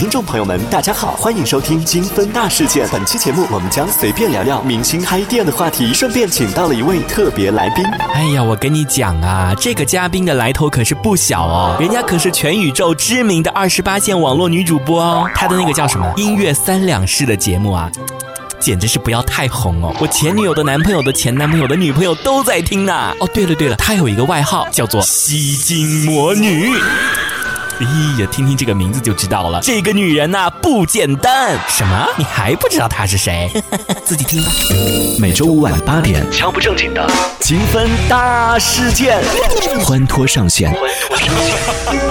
听众朋友们，大家好，欢迎收听金分大事件。本期节目我们将随便聊聊明星开店的话题，顺便请到了一位特别来宾。哎呀，我跟你讲啊，这个嘉宾的来头可是不小哦，人家可是全宇宙知名的二十八线网络女主播哦，她的那个叫什么音乐三两式的节目啊。简直是不要太红哦！我前女友的男朋友的前男朋友的女朋友都在听呢。哦，对了对了，她有一个外号叫做吸金魔女。咦呀，听听这个名字就知道了，这个女人呐不简单。什么？你还不知道她是谁？自己听吧。每周五晚八点，敲不正经的金分大事件，欢脱上线。欢脱上线。